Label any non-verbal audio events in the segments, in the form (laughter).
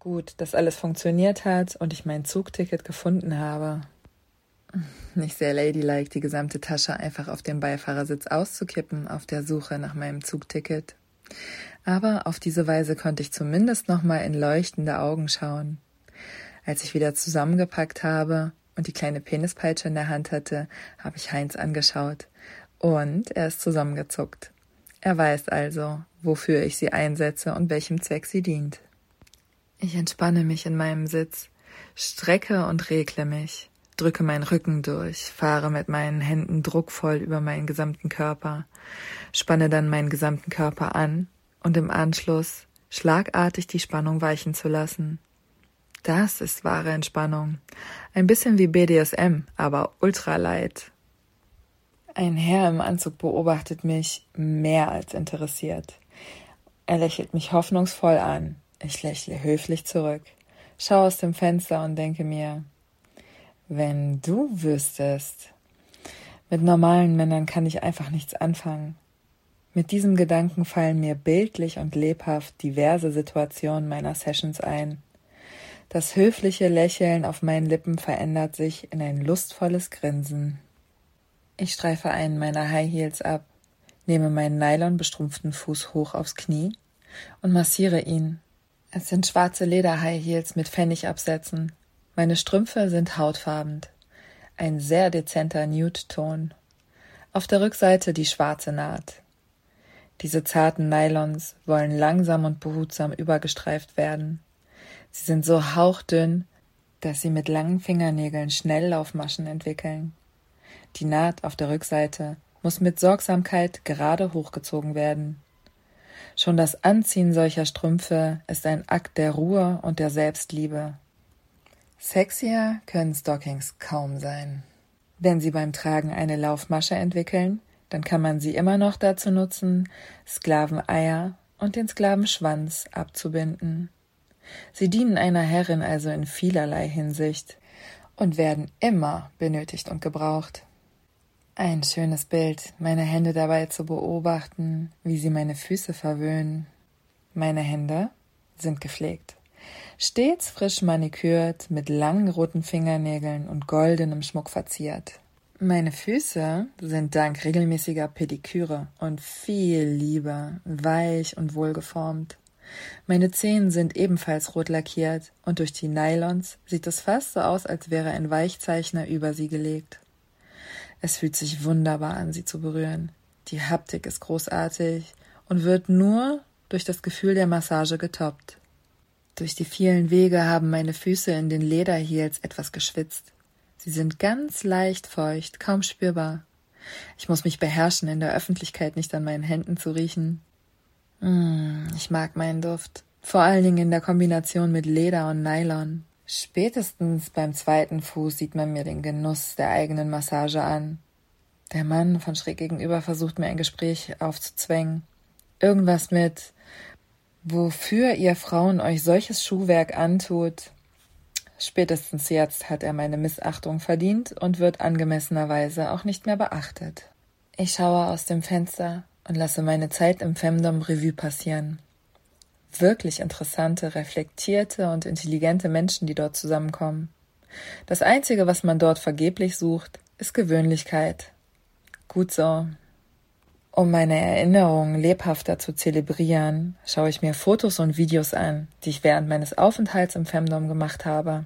Gut, dass alles funktioniert hat und ich mein Zugticket gefunden habe. Nicht sehr ladylike, die gesamte Tasche einfach auf den Beifahrersitz auszukippen auf der Suche nach meinem Zugticket. Aber auf diese Weise konnte ich zumindest nochmal in leuchtende Augen schauen. Als ich wieder zusammengepackt habe und die kleine Penispeitsche in der Hand hatte, habe ich Heinz angeschaut. Und er ist zusammengezuckt. Er weiß also, wofür ich sie einsetze und welchem Zweck sie dient. Ich entspanne mich in meinem Sitz, strecke und regle mich, drücke meinen Rücken durch, fahre mit meinen Händen druckvoll über meinen gesamten Körper, spanne dann meinen gesamten Körper an und im Anschluss schlagartig die Spannung weichen zu lassen. Das ist wahre Entspannung. Ein bisschen wie BDSM, aber ultralight. Ein Herr im Anzug beobachtet mich mehr als interessiert. Er lächelt mich hoffnungsvoll an, ich lächle höflich zurück, schaue aus dem Fenster und denke mir, wenn du wüsstest, mit normalen Männern kann ich einfach nichts anfangen. Mit diesem Gedanken fallen mir bildlich und lebhaft diverse Situationen meiner Sessions ein. Das höfliche Lächeln auf meinen Lippen verändert sich in ein lustvolles Grinsen. Ich streife einen meiner High Heels ab, nehme meinen nylonbestrumpften Fuß hoch aufs Knie und massiere ihn, es sind schwarze Leder-High Heels mit Pfennigabsätzen. Meine Strümpfe sind hautfarben. Ein sehr dezenter Nude-Ton. Auf der Rückseite die schwarze Naht. Diese zarten Nylons wollen langsam und behutsam übergestreift werden. Sie sind so hauchdünn, dass sie mit langen Fingernägeln Schnelllaufmaschen entwickeln. Die Naht auf der Rückseite muss mit Sorgsamkeit gerade hochgezogen werden. Schon das Anziehen solcher Strümpfe ist ein Akt der Ruhe und der Selbstliebe. Sexier können Stockings kaum sein. Wenn sie beim Tragen eine Laufmasche entwickeln, dann kann man sie immer noch dazu nutzen, Sklaveneier und den Sklavenschwanz abzubinden. Sie dienen einer Herrin also in vielerlei Hinsicht und werden immer benötigt und gebraucht. Ein schönes Bild, meine Hände dabei zu beobachten, wie sie meine Füße verwöhnen. Meine Hände sind gepflegt. Stets frisch manikürt, mit langen roten Fingernägeln und goldenem Schmuck verziert. Meine Füße sind dank regelmäßiger Pediküre und viel lieber, weich und wohlgeformt. Meine Zehen sind ebenfalls rot lackiert und durch die Nylons sieht es fast so aus, als wäre ein Weichzeichner über sie gelegt. Es fühlt sich wunderbar an, sie zu berühren. Die Haptik ist großartig und wird nur durch das Gefühl der Massage getoppt. Durch die vielen Wege haben meine Füße in den Lederheels etwas geschwitzt. Sie sind ganz leicht feucht, kaum spürbar. Ich muss mich beherrschen, in der Öffentlichkeit nicht an meinen Händen zu riechen. Mmh, ich mag meinen Duft, vor allen Dingen in der Kombination mit Leder und Nylon. Spätestens beim zweiten Fuß sieht man mir den Genuss der eigenen Massage an. Der Mann von schräg gegenüber versucht mir ein Gespräch aufzuzwängen. Irgendwas mit Wofür ihr Frauen euch solches Schuhwerk antut. Spätestens jetzt hat er meine Missachtung verdient und wird angemessenerweise auch nicht mehr beachtet. Ich schaue aus dem Fenster und lasse meine Zeit im Femdom Revue passieren wirklich interessante, reflektierte und intelligente Menschen, die dort zusammenkommen. Das Einzige, was man dort vergeblich sucht, ist Gewöhnlichkeit. Gut so. Um meine Erinnerungen lebhafter zu zelebrieren, schaue ich mir Fotos und Videos an, die ich während meines Aufenthalts im Femdom gemacht habe.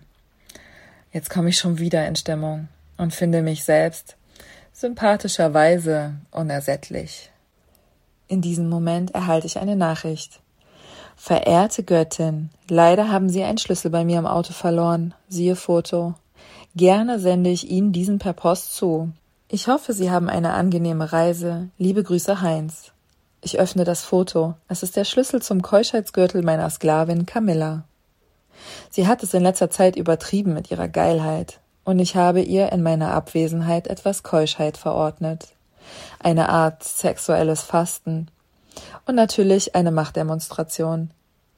Jetzt komme ich schon wieder in Stimmung und finde mich selbst sympathischerweise unersättlich. In diesem Moment erhalte ich eine Nachricht. Verehrte Göttin, leider haben Sie einen Schlüssel bei mir im Auto verloren. Siehe Foto. Gerne sende ich Ihnen diesen per Post zu. Ich hoffe, Sie haben eine angenehme Reise. Liebe Grüße Heinz. Ich öffne das Foto. Es ist der Schlüssel zum Keuschheitsgürtel meiner Sklavin Camilla. Sie hat es in letzter Zeit übertrieben mit ihrer Geilheit, und ich habe ihr in meiner Abwesenheit etwas Keuschheit verordnet. Eine Art sexuelles Fasten. Und natürlich eine Machtdemonstration.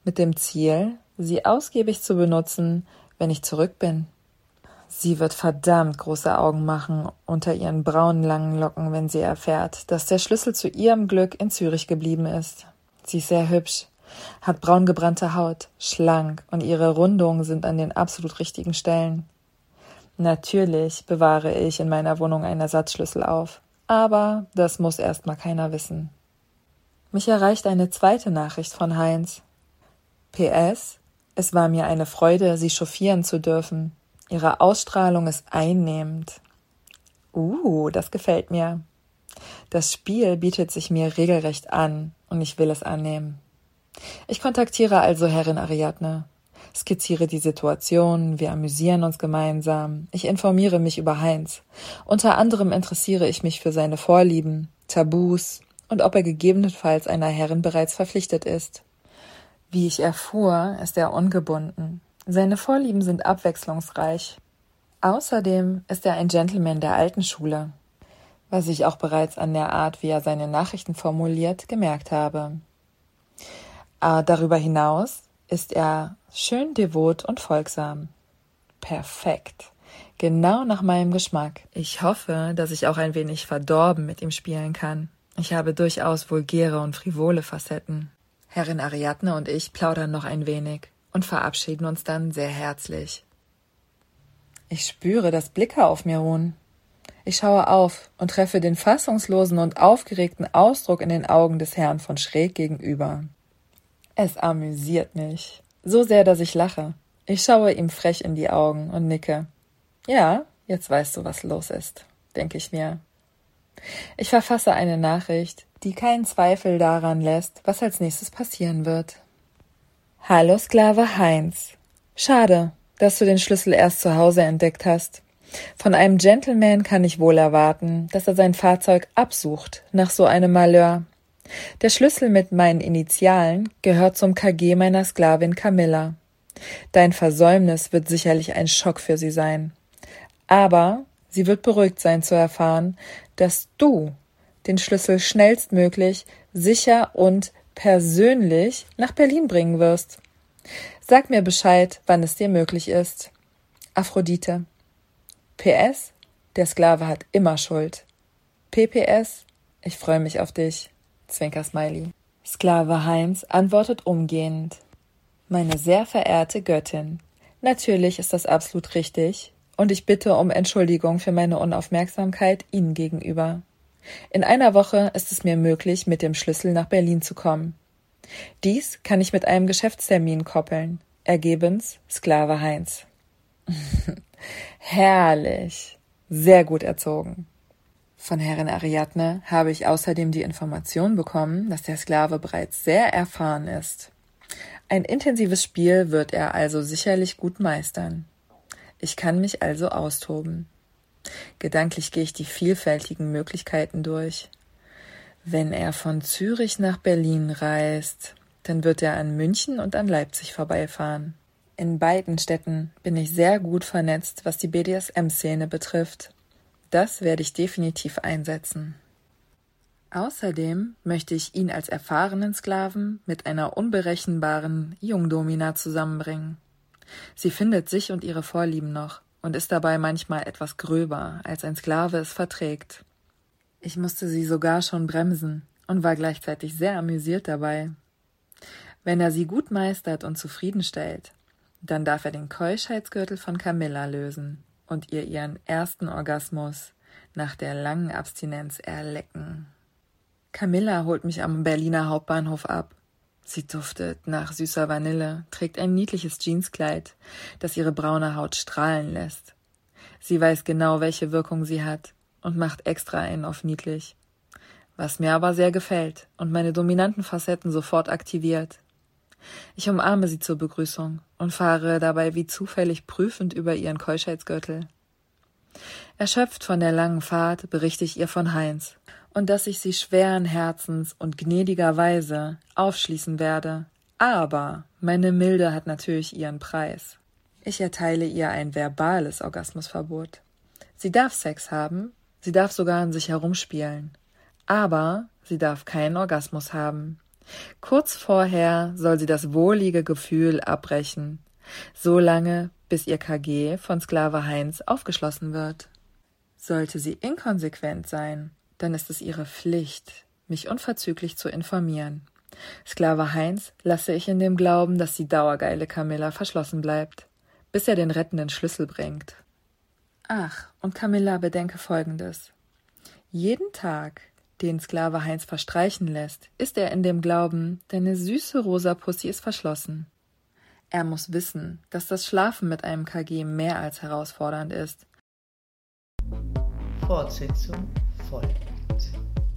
Mit dem Ziel, sie ausgiebig zu benutzen, wenn ich zurück bin. Sie wird verdammt große Augen machen unter ihren braunen langen Locken, wenn sie erfährt, dass der Schlüssel zu ihrem Glück in Zürich geblieben ist. Sie ist sehr hübsch, hat braun gebrannte Haut, schlank und ihre Rundungen sind an den absolut richtigen Stellen. Natürlich bewahre ich in meiner Wohnung einen Ersatzschlüssel auf, aber das muss erst mal keiner wissen. Mich erreicht eine zweite Nachricht von Heinz. PS, es war mir eine Freude, Sie chauffieren zu dürfen. Ihre Ausstrahlung ist einnehmend. Uh, das gefällt mir. Das Spiel bietet sich mir regelrecht an und ich will es annehmen. Ich kontaktiere also Herrin Ariadne, skizziere die Situation, wir amüsieren uns gemeinsam, ich informiere mich über Heinz. Unter anderem interessiere ich mich für seine Vorlieben, Tabus und ob er gegebenenfalls einer Herrin bereits verpflichtet ist. Wie ich erfuhr, ist er ungebunden. Seine Vorlieben sind abwechslungsreich. Außerdem ist er ein Gentleman der alten Schule, was ich auch bereits an der Art, wie er seine Nachrichten formuliert, gemerkt habe. Aber darüber hinaus ist er schön devot und folgsam. Perfekt. Genau nach meinem Geschmack. Ich hoffe, dass ich auch ein wenig verdorben mit ihm spielen kann. Ich habe durchaus vulgäre und frivole Facetten. Herrin Ariadne und ich plaudern noch ein wenig und verabschieden uns dann sehr herzlich. Ich spüre, dass Blicke auf mir ruhen. Ich schaue auf und treffe den fassungslosen und aufgeregten Ausdruck in den Augen des Herrn von schräg gegenüber. Es amüsiert mich. So sehr, dass ich lache. Ich schaue ihm frech in die Augen und nicke. Ja, jetzt weißt du, was los ist, denke ich mir. Ich verfasse eine Nachricht, die keinen Zweifel daran lässt, was als nächstes passieren wird. Hallo Sklave Heinz. Schade, dass du den Schlüssel erst zu Hause entdeckt hast. Von einem Gentleman kann ich wohl erwarten, dass er sein Fahrzeug absucht nach so einem Malheur. Der Schlüssel mit meinen Initialen gehört zum KG meiner Sklavin Camilla. Dein Versäumnis wird sicherlich ein Schock für sie sein. Aber sie wird beruhigt sein zu erfahren, dass du den Schlüssel schnellstmöglich, sicher und persönlich nach Berlin bringen wirst. Sag mir Bescheid, wann es dir möglich ist. Aphrodite. PS, der Sklave hat immer Schuld. PPS, ich freue mich auf dich. Zwinker Smiley. Sklave Heinz antwortet umgehend. Meine sehr verehrte Göttin, natürlich ist das absolut richtig, und ich bitte um Entschuldigung für meine Unaufmerksamkeit Ihnen gegenüber. In einer Woche ist es mir möglich, mit dem Schlüssel nach Berlin zu kommen. Dies kann ich mit einem Geschäftstermin koppeln. Ergebens Sklave Heinz. (laughs) Herrlich. Sehr gut erzogen. Von Herrin Ariadne habe ich außerdem die Information bekommen, dass der Sklave bereits sehr erfahren ist. Ein intensives Spiel wird er also sicherlich gut meistern. Ich kann mich also austoben. Gedanklich gehe ich die vielfältigen Möglichkeiten durch. Wenn er von Zürich nach Berlin reist, dann wird er an München und an Leipzig vorbeifahren. In beiden Städten bin ich sehr gut vernetzt, was die BDSM-Szene betrifft. Das werde ich definitiv einsetzen. Außerdem möchte ich ihn als erfahrenen Sklaven mit einer unberechenbaren Jungdomina zusammenbringen. Sie findet sich und ihre Vorlieben noch und ist dabei manchmal etwas gröber, als ein Sklave es verträgt. Ich musste sie sogar schon bremsen und war gleichzeitig sehr amüsiert dabei. Wenn er sie gut meistert und zufriedenstellt, dann darf er den Keuschheitsgürtel von Camilla lösen und ihr ihren ersten Orgasmus nach der langen Abstinenz erlecken. Camilla holt mich am Berliner Hauptbahnhof ab. Sie duftet nach süßer Vanille, trägt ein niedliches Jeanskleid, das ihre braune Haut strahlen lässt. Sie weiß genau, welche Wirkung sie hat und macht extra einen auf niedlich. Was mir aber sehr gefällt und meine dominanten Facetten sofort aktiviert. Ich umarme sie zur Begrüßung und fahre dabei wie zufällig prüfend über ihren Keuschheitsgürtel. Erschöpft von der langen Fahrt berichte ich ihr von Heinz und dass ich sie schweren Herzens und gnädigerweise aufschließen werde, Aber meine Milde hat natürlich ihren Preis. Ich erteile ihr ein verbales Orgasmusverbot. Sie darf Sex haben, sie darf sogar an sich herumspielen. Aber sie darf keinen Orgasmus haben. Kurz vorher soll sie das wohlige Gefühl abbrechen, so lange, bis ihr KG von Sklave Heinz aufgeschlossen wird. Sollte sie inkonsequent sein, dann ist es ihre Pflicht, mich unverzüglich zu informieren. Sklave Heinz lasse ich in dem Glauben, dass die dauergeile Camilla verschlossen bleibt, bis er den rettenden Schlüssel bringt. Ach, und Camilla bedenke Folgendes. Jeden Tag, den Sklave Heinz verstreichen lässt, ist er in dem Glauben, deine süße rosa Pussy ist verschlossen. Er muss wissen, dass das Schlafen mit einem KG mehr als herausfordernd ist. Fortsetzung folgt.